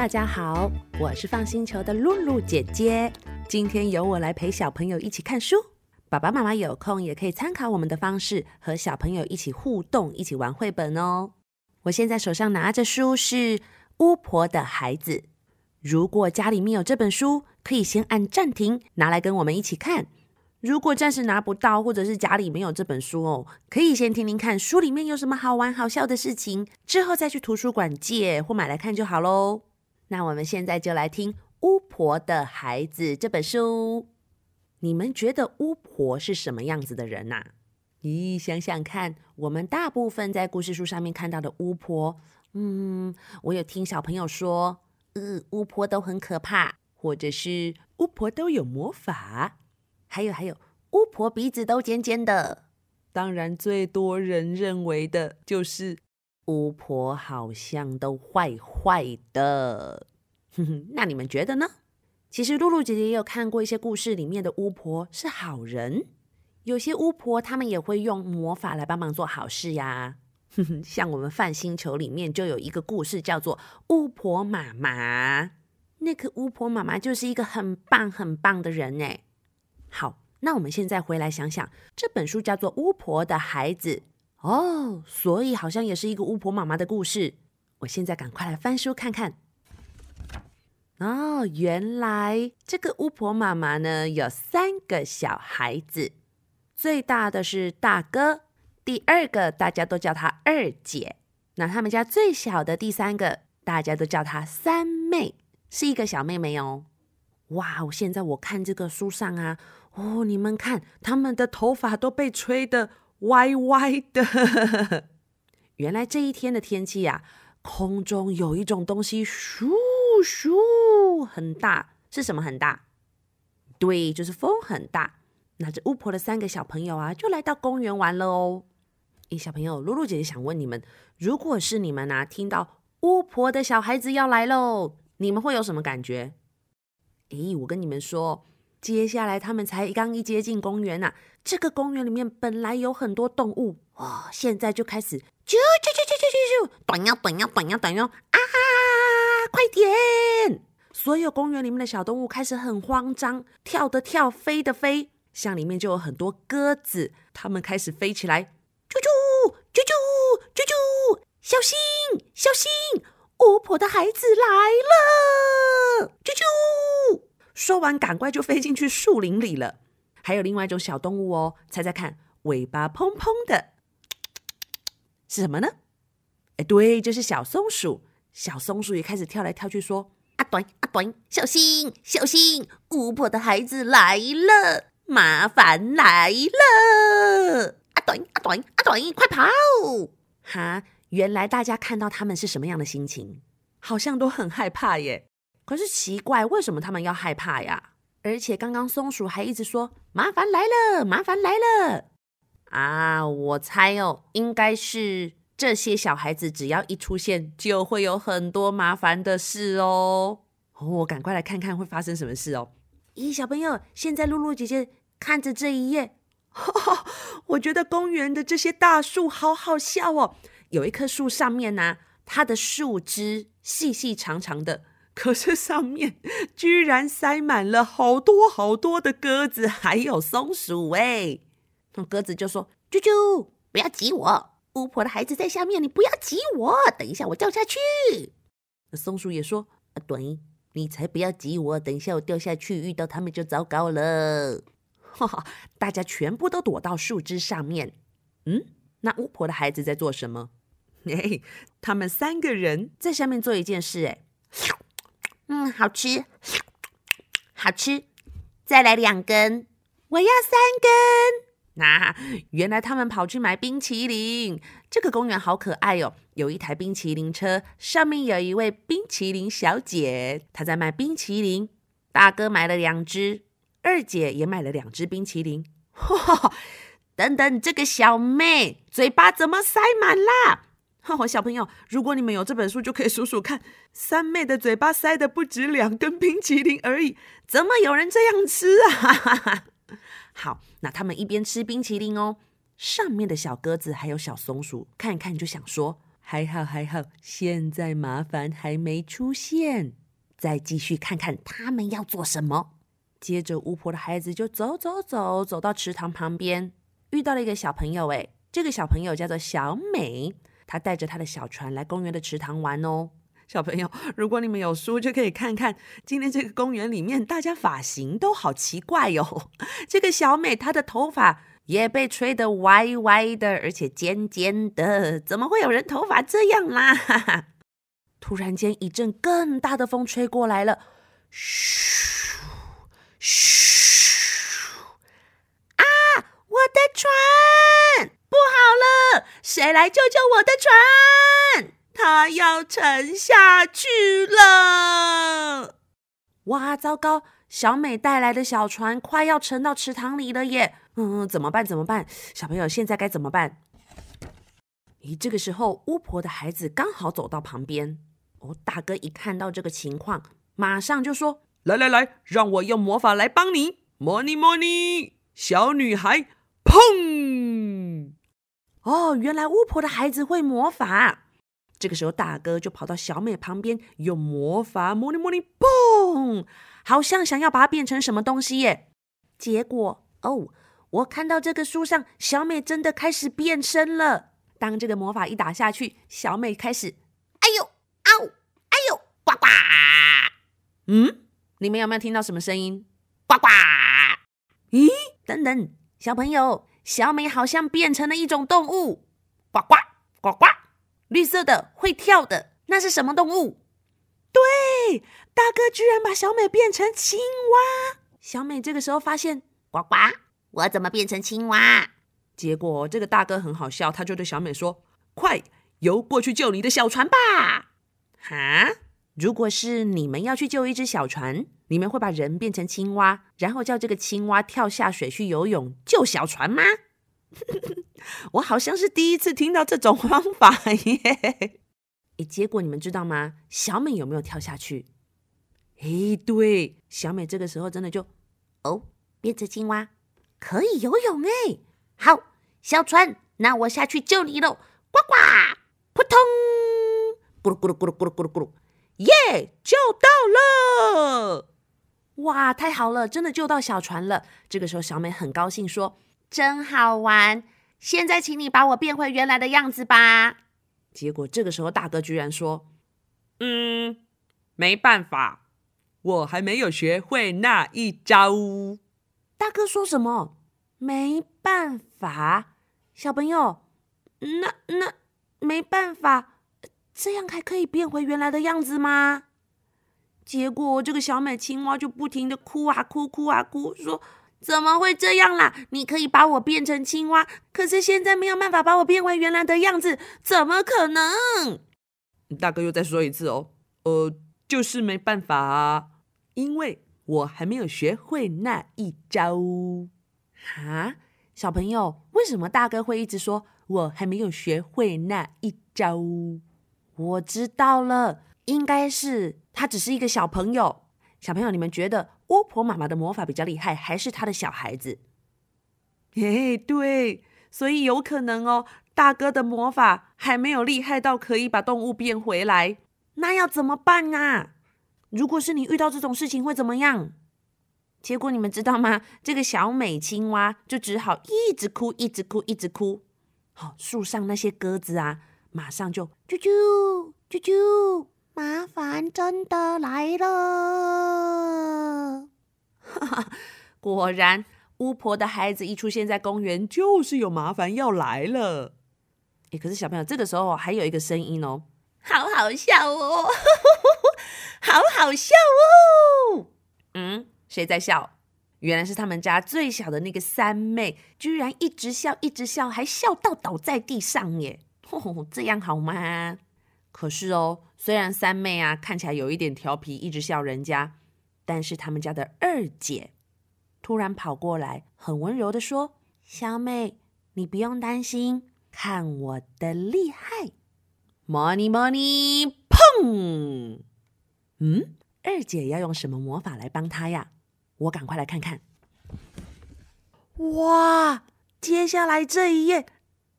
大家好，我是放星球的露露姐姐。今天由我来陪小朋友一起看书，爸爸妈妈有空也可以参考我们的方式，和小朋友一起互动，一起玩绘本哦。我现在手上拿着书是《巫婆的孩子》，如果家里面有这本书，可以先按暂停，拿来跟我们一起看。如果暂时拿不到，或者是家里没有这本书哦，可以先听听看书里面有什么好玩好笑的事情，之后再去图书馆借或买来看就好喽。那我们现在就来听《巫婆的孩子》这本书。你们觉得巫婆是什么样子的人呐？咦，想想看，我们大部分在故事书上面看到的巫婆，嗯，我有听小朋友说，呃，巫婆都很可怕，或者是巫婆都有魔法。还有还有，巫婆鼻子都尖尖的。当然，最多人认为的就是巫婆好像都坏坏的。哼哼，那你们觉得呢？其实露露姐姐也有看过一些故事里面的巫婆是好人，有些巫婆她们也会用魔法来帮忙做好事呀。哼哼，像我们泛星球里面就有一个故事叫做《巫婆妈妈》，那个巫婆妈妈就是一个很棒很棒的人哎。好，那我们现在回来想想，这本书叫做《巫婆的孩子》哦，所以好像也是一个巫婆妈妈的故事。我现在赶快来翻书看看。哦，原来这个巫婆妈妈呢，有三个小孩子，最大的是大哥，第二个大家都叫她二姐，那他们家最小的第三个，大家都叫她三妹，是一个小妹妹哦。哇，我现在我看这个书上啊。哦，你们看，他们的头发都被吹得歪歪的。原来这一天的天气呀，空中有一种东西咻咻很大，是什么很大？对，就是风很大。那这巫婆的三个小朋友啊，就来到公园玩了哦。诶，小朋友，露露姐姐想问你们，如果是你们啊，听到巫婆的小孩子要来喽，你们会有什么感觉？诶，我跟你们说。接下来，他们才刚一接近公园呐、啊，这个公园里面本来有很多动物哦，现在就开始啾啾啾啾啾啾啾，短腰短腰短腰短腰啊！快点！所有公园里面的小动物开始很慌张，跳的跳，飞的飞，像里面就有很多鸽子，它们开始飞起来，啾啾啾啾啾啾，小心小心，巫婆的孩子来了，啾啾。说完，赶快就飞进去树林里了。还有另外一种小动物哦，猜猜看，尾巴蓬蓬的，是什么呢？哎，对，就是小松鼠。小松鼠也开始跳来跳去，说：“阿短阿短，小心小心，巫婆的孩子来了，麻烦来了！阿短阿短阿短，快跑！”哈，原来大家看到他们是什么样的心情？好像都很害怕耶。可是奇怪，为什么他们要害怕呀？而且刚刚松鼠还一直说：“麻烦来了，麻烦来了。”啊，我猜哦，应该是这些小孩子只要一出现，就会有很多麻烦的事哦。哦，我赶快来看看会发生什么事哦。咦，小朋友，现在露露姐姐看着这一页，我觉得公园的这些大树好好笑哦。有一棵树上面呢，它的树枝细细长长的。可是上面 居然塞满了好多好多的鸽子，还有松鼠哎！那鸽子就说：“啾啾，不要挤我，巫婆的孩子在下面，你不要挤我，等一下我掉下去。”松鼠也说：“啊，对，你才不要挤我，等一下我掉下去遇到他们就糟糕了。”哈哈，大家全部都躲到树枝上面。嗯，那巫婆的孩子在做什么？嘿，他们三个人在下面做一件事，哎。嗯，好吃，好吃，再来两根，我要三根。那、原来他们跑去买冰淇淋。这个公园好可爱哦，有一台冰淇淋车，上面有一位冰淇淋小姐，她在卖冰淇淋。大哥买了两只，二姐也买了两只冰淇淋。嚯，等等，这个小妹嘴巴怎么塞满啦？哦，小朋友，如果你们有这本书，就可以数数看，三妹的嘴巴塞的不止两根冰淇淋而已，怎么有人这样吃啊？好，那他们一边吃冰淇淋哦，上面的小鸽子还有小松鼠看一看就想说：还好还好，现在麻烦还没出现。再继续看看他们要做什么。接着，巫婆的孩子就走走走，走到池塘旁边，遇到了一个小朋友。诶，这个小朋友叫做小美，她带着她的小船来公园的池塘玩哦。小朋友，如果你们有书，就可以看看今天这个公园里面，大家发型都好奇怪哟。这个小美，她的头发也被吹得歪歪的，而且尖尖的，怎么会有人头发这样啦？突然间，一阵更大的风吹过来了，嘘嘘！啊，我的船！不好了，谁来救救我的船？它要沉下去了！哇，糟糕！小美带来的小船快要沉到池塘里了耶！嗯，怎么办？怎么办？小朋友，现在该怎么办？咦，这个时候，巫婆的孩子刚好走到旁边。哦，大哥一看到这个情况，马上就说：“来来来，让我用魔法来帮你！魔妮魔妮，小女孩，砰！”哦，原来巫婆的孩子会魔法。这个时候，大哥就跑到小美旁边，用魔法魔力魔力，嘣！好像想要把它变成什么东西耶。结果，哦，我看到这个书上，小美真的开始变身了。当这个魔法一打下去，小美开始。哎呦，啊，哎呦呱呱！嗯，你们有没有听到什么声音？呱呱！咦，等等，小朋友，小美好像变成了一种动物。呱呱呱呱，绿色的，会跳的，那是什么动物？对，大哥居然把小美变成青蛙。小美这个时候发现，呱呱，我怎么变成青蛙？结果这个大哥很好笑，他就对小美说：“快游过去救你的小船吧！”哈？如果是你们要去救一只小船，你们会把人变成青蛙，然后叫这个青蛙跳下水去游泳救小船吗？我好像是第一次听到这种方法耶！诶，结果你们知道吗？小美有没有跳下去？诶，对，小美这个时候真的就哦，变成青蛙可以游泳诶。好，小船，那我下去救你喽！呱呱，扑通，咕噜咕噜咕噜咕噜咕噜咕噜。耶救到了！哇，太好了，真的救到小船了。这个时候，小美很高兴，说：“真好玩！现在，请你把我变回原来的样子吧。”结果，这个时候，大哥居然说：“嗯，没办法，我还没有学会那一招。”大哥说什么？没办法，小朋友，那那没办法。这样还可以变回原来的样子吗？结果这个小美青蛙就不停的哭啊哭，哭啊哭，说：“怎么会这样啦？你可以把我变成青蛙，可是现在没有办法把我变回原来的样子，怎么可能？”大哥又再说一次哦，呃，就是没办法啊，因为我还没有学会那一招。哈，小朋友，为什么大哥会一直说我还没有学会那一招？我知道了，应该是他只是一个小朋友。小朋友，你们觉得巫婆妈妈的魔法比较厉害，还是他的小孩子？嘿，对，所以有可能哦，大哥的魔法还没有厉害到可以把动物变回来。那要怎么办啊？如果是你遇到这种事情会怎么样？结果你们知道吗？这个小美青蛙就只好一直哭，一直哭，一直哭。好，树上那些鸽子啊。马上就啾啾啾啾，麻烦真的来了！哈哈，果然，巫婆的孩子一出现在公园，就是有麻烦要来了。诶，可是小朋友，这个时候还有一个声音哦，好好笑哦，好好笑哦。嗯，谁在笑？原来是他们家最小的那个三妹，居然一直笑，一直笑，还笑到倒在地上耶！哦，这样好吗？可是哦，虽然三妹啊看起来有一点调皮，一直笑人家，但是他们家的二姐突然跑过来，很温柔的说：“小美，你不用担心，看我的厉害！”Money money，砰！嗯，二姐要用什么魔法来帮她呀？我赶快来看看。哇，接下来这一页。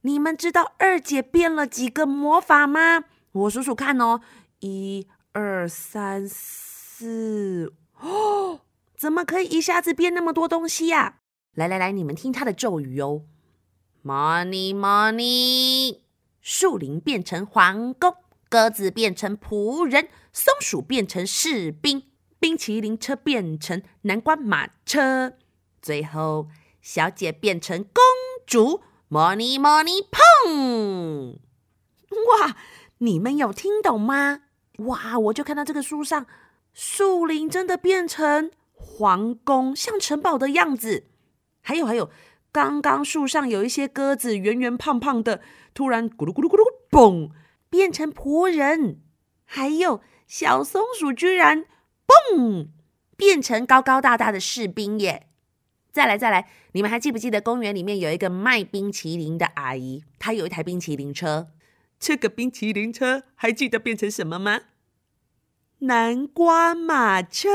你们知道二姐变了几个魔法吗？我数数看哦，一、二、三、四，哦，怎么可以一下子变那么多东西呀？来来来，你们听她的咒语哦，Money Money，树林变成皇宫，鸽子变成仆人，松鼠变成士兵，冰淇淋车变成南瓜马车，最后小姐变成公主。Money, money, 砰！哇，你们有听懂吗？哇，我就看到这个书上，树林真的变成皇宫，像城堡的样子。还有还有，刚刚树上有一些鸽子，圆圆胖胖的，突然咕噜咕噜咕噜，嘣，变成仆人。还有小松鼠，居然嘣，变成高高大大的士兵耶！再来再来，你们还记不记得公园里面有一个卖冰淇淋的阿姨？她有一台冰淇淋车。这个冰淇淋车还记得变成什么吗？南瓜马车。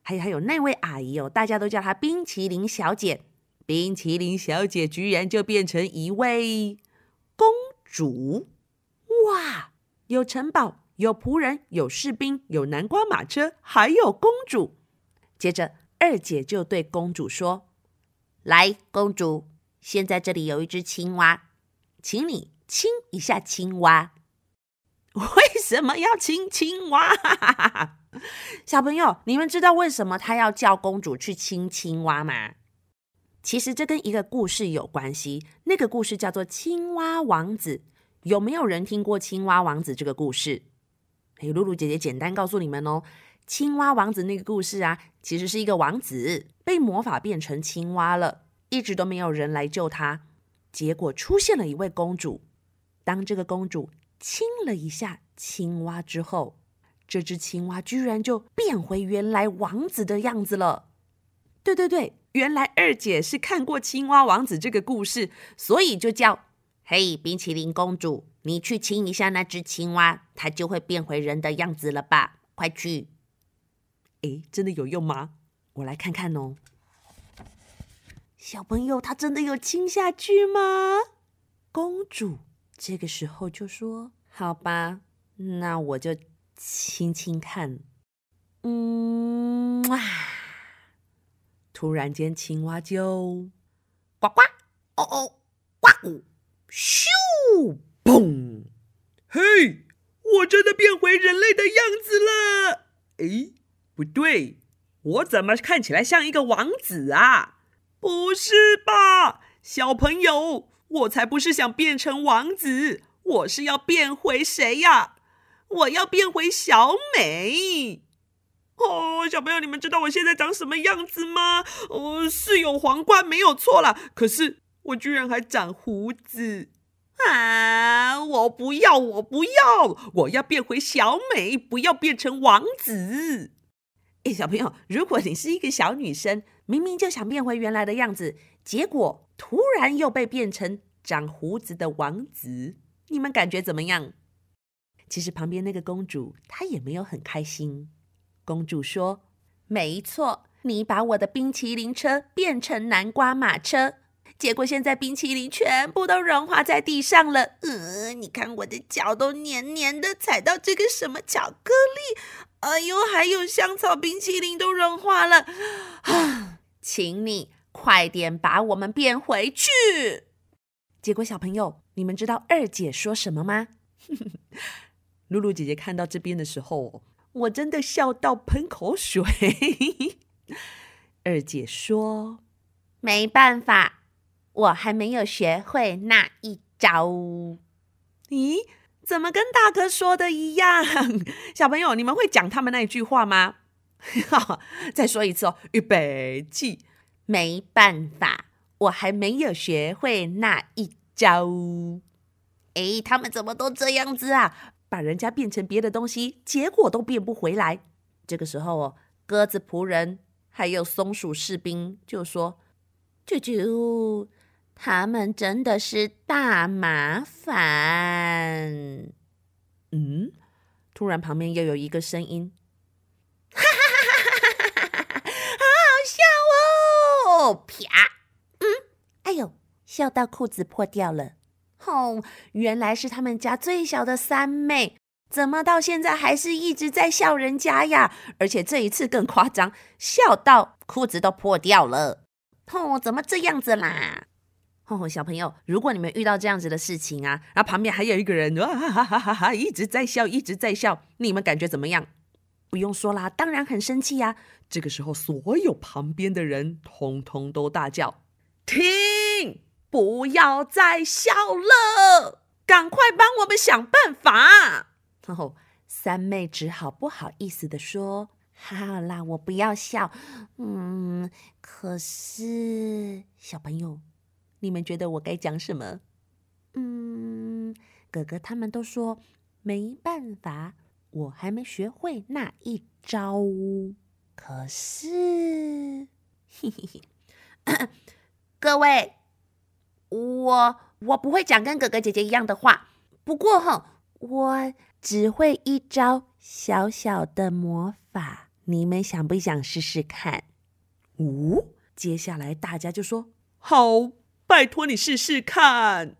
还有还有那位阿姨哦，大家都叫她冰淇淋小姐。冰淇淋小姐居然就变成一位公主！哇，有城堡，有仆人，有士兵，有南瓜马车，还有公主。接着。二姐就对公主说：“来，公主，现在这里有一只青蛙，请你亲一下青蛙。为什么要亲青蛙？小朋友，你们知道为什么他要叫公主去亲青蛙吗？其实这跟一个故事有关系。那个故事叫做《青蛙王子》。有没有人听过《青蛙王子》这个故事？哎，露露姐姐简单告诉你们哦。”青蛙王子那个故事啊，其实是一个王子被魔法变成青蛙了，一直都没有人来救他。结果出现了一位公主，当这个公主亲了一下青蛙之后，这只青蛙居然就变回原来王子的样子了。对对对，原来二姐是看过青蛙王子这个故事，所以就叫：“嘿，冰淇淋公主，你去亲一下那只青蛙，它就会变回人的样子了吧？快去！”哎，真的有用吗？我来看看哦。小朋友，他真的有亲下去吗？公主这个时候就说：“好吧，那我就亲亲看。”嗯，哇！突然间，青蛙就呱呱哦哦呱咕咻嘣！嘿，我真的变回人类的样子了！哎。不对，我怎么看起来像一个王子啊？不是吧，小朋友，我才不是想变成王子，我是要变回谁呀？我要变回小美。哦，小朋友，你们知道我现在长什么样子吗？哦，是有皇冠没有错啦，可是我居然还长胡子啊！我不要，我不要，我要变回小美，不要变成王子。哎，小朋友，如果你是一个小女生，明明就想变回原来的样子，结果突然又被变成长胡子的王子，你们感觉怎么样？其实旁边那个公主她也没有很开心。公主说：“没错，你把我的冰淇淋车变成南瓜马车。”结果现在冰淇淋全部都融化在地上了，呃，你看我的脚都黏黏的，踩到这个什么巧克力，哎呦，还有香草冰淇淋都融化了，啊，请你快点把我们变回去。结果小朋友，你们知道二姐说什么吗？露露姐姐看到这边的时候，我真的笑到喷口水。二姐说：“没办法。”我还没有学会那一招。咦，怎么跟大哥说的一样？小朋友，你们会讲他们那一句话吗？好，再说一次哦，预备起。没办法，我还没有学会那一招。哎，他们怎么都这样子啊？把人家变成别的东西，结果都变不回来。这个时候哦，鸽子仆人还有松鼠士兵就说：“啾啾。”他们真的是大麻烦。嗯，突然旁边又有一个声音，哈哈哈哈哈哈！好好哦！啪，嗯，哎呦，笑到裤子破掉了。哦，原来是他们家最小的三妹，怎么到现在还是一直在笑人家呀？而且这一次更夸张，笑到裤子都破掉了。哦，怎么这样子啦？哦，小朋友，如果你们遇到这样子的事情啊，然后旁边还有一个人哇哈哈哈哈一直在笑，一直在笑，你们感觉怎么样？不用说啦，当然很生气呀。这个时候，所有旁边的人通通都大叫：“停！不要再笑了，赶快帮我们想办法。”然后三妹只好不好意思的说：“好啦，我不要笑。嗯，可是小朋友。”你们觉得我该讲什么？嗯，哥哥他们都说没办法，我还没学会那一招。可是，嘿嘿嘿，各位，我我不会讲跟哥哥姐姐一样的话。不过哈，我只会一招小小的魔法，你们想不想试试看？哦，接下来大家就说好。拜托你试试看。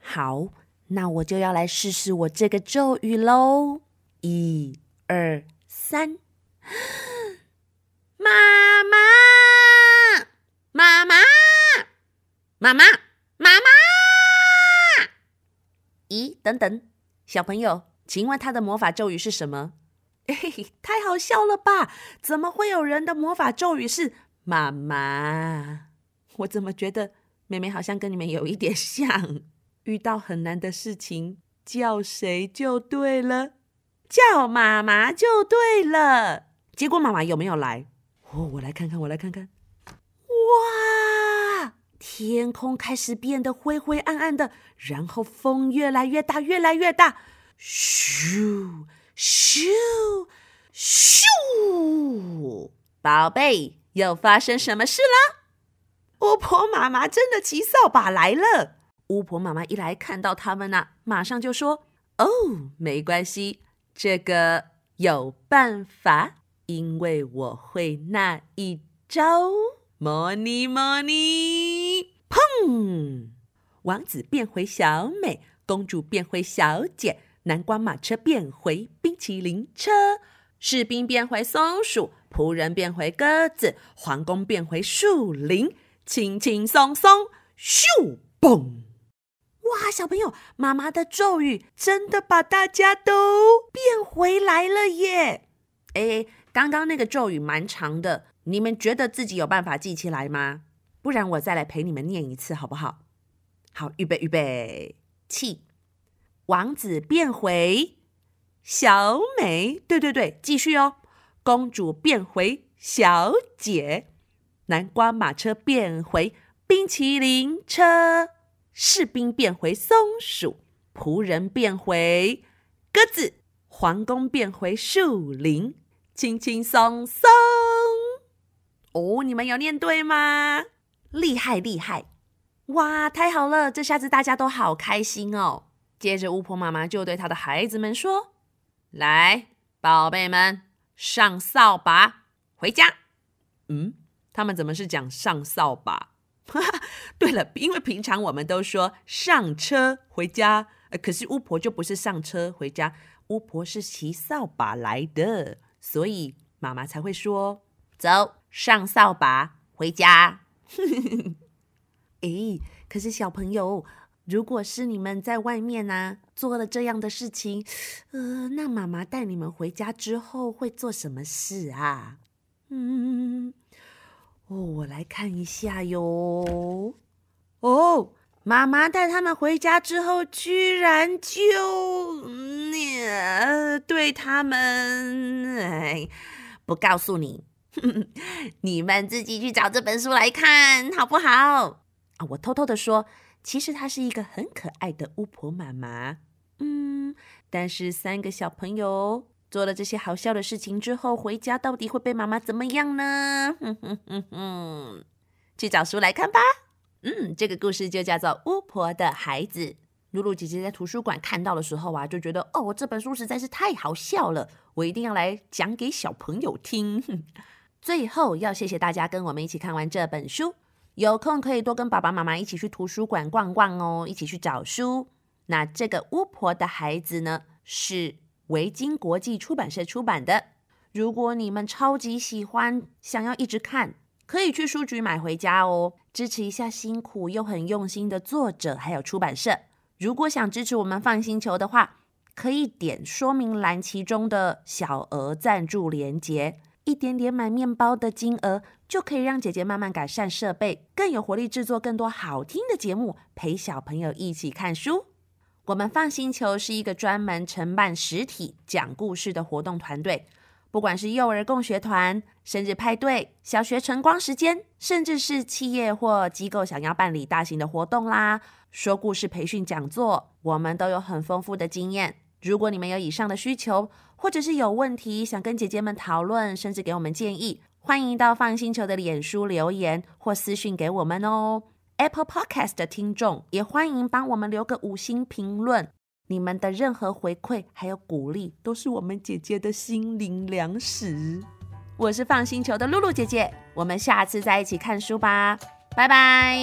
好，那我就要来试试我这个咒语喽。一、二、三，妈妈，妈妈，妈妈，妈妈。咦，等等，小朋友，请问他的魔法咒语是什么？嘿嘿，太好笑了吧？怎么会有人的魔法咒语是妈妈？我怎么觉得？妹妹好像跟你们有一点像，遇到很难的事情叫谁就对了，叫妈妈就对了。结果妈妈有没有来？哦，我来看看，我来看看。哇，天空开始变得灰灰暗暗的，然后风越来越大，越来越大。咻咻咻！宝贝，又发生什么事了？巫婆妈妈真的骑扫把来了。巫婆妈妈一来看到他们呢、马上就说：“哦，没关系，这个有办法，因为我会那一招。魔尼魔尼，砰！王子变回小美，公主变回小姐，南瓜马车变回冰淇淋车，士兵变回松鼠，仆人变回鸽子，皇宫变回树林。”轻轻松松，咻嘣！哇，小朋友，妈妈的咒语真的把大家都变回来了耶！哎，刚刚那个咒语蛮长的，你们觉得自己有办法记起来吗？不然我再来陪你们念一次，好不好？好，预备，预备，起！王子变回小美，对对对，继续哦。公主变回小姐。南瓜马车变回冰淇淋车，士兵变回松鼠，仆人变回鸽子，皇宫变回树林，轻轻松松。哦，你们有念对吗？厉害厉害！哇，太好了，这下子大家都好开心哦。接着，巫婆妈妈就对她的孩子们说：“来，宝贝们，上扫把，回家。”嗯。他们怎么是讲上扫把？对了，因为平常我们都说上车回家，可是巫婆就不是上车回家，巫婆是骑扫把来的，所以妈妈才会说走，上扫把回家。诶，可是小朋友，如果是你们在外面呢、做了这样的事情，呃，那妈妈带你们回家之后会做什么事啊？嗯。哦，我来看一下哟。哦，妈妈带他们回家之后，居然就呃对他们，哎，不告诉你，你们自己去找这本书来看好不好？啊，我偷偷的说，其实她是一个很可爱的巫婆妈妈。嗯，但是三个小朋友。做了这些好笑的事情之后，回家到底会被妈妈怎么样呢？哼哼哼哼，去找书来看吧。嗯，这个故事就叫做《巫婆的孩子》。露露姐姐在图书馆看到的时候啊，就觉得哦，这本书实在是太好笑了，我一定要来讲给小朋友听。最后要谢谢大家跟我们一起看完这本书。有空可以多跟爸爸妈妈一起去图书馆逛逛哦，一起去找书。那这个巫婆的孩子呢，是维京国际出版社出版的。如果你们超级喜欢，想要一直看，可以去书局买回家哦，支持一下辛苦又很用心的作者还有出版社。如果想支持我们放星球的话，可以点说明栏其中的小额赞助连接。一点点买面包的金额，就可以让姐姐慢慢改善设备，更有活力制作更多好听的节目，陪小朋友一起看书。我们放星球是一个专门承办实体讲故事的活动团队，不管是幼儿共学团、生日派对、小学晨光时间，甚至是企业或机构想要办理大型的活动啦，说故事培训讲座，我们都有很丰富的经验。如果你们有以上的需求，或者是有问题想跟姐姐们讨论，甚至给我们建议，欢迎到放星球的脸书留言或私讯给我们哦。Apple Podcast 的听众也欢迎帮我们留个五星评论，你们的任何回馈还有鼓励，都是我们姐姐的心灵粮食。我是放星球的露露姐姐，我们下次再一起看书吧，拜拜。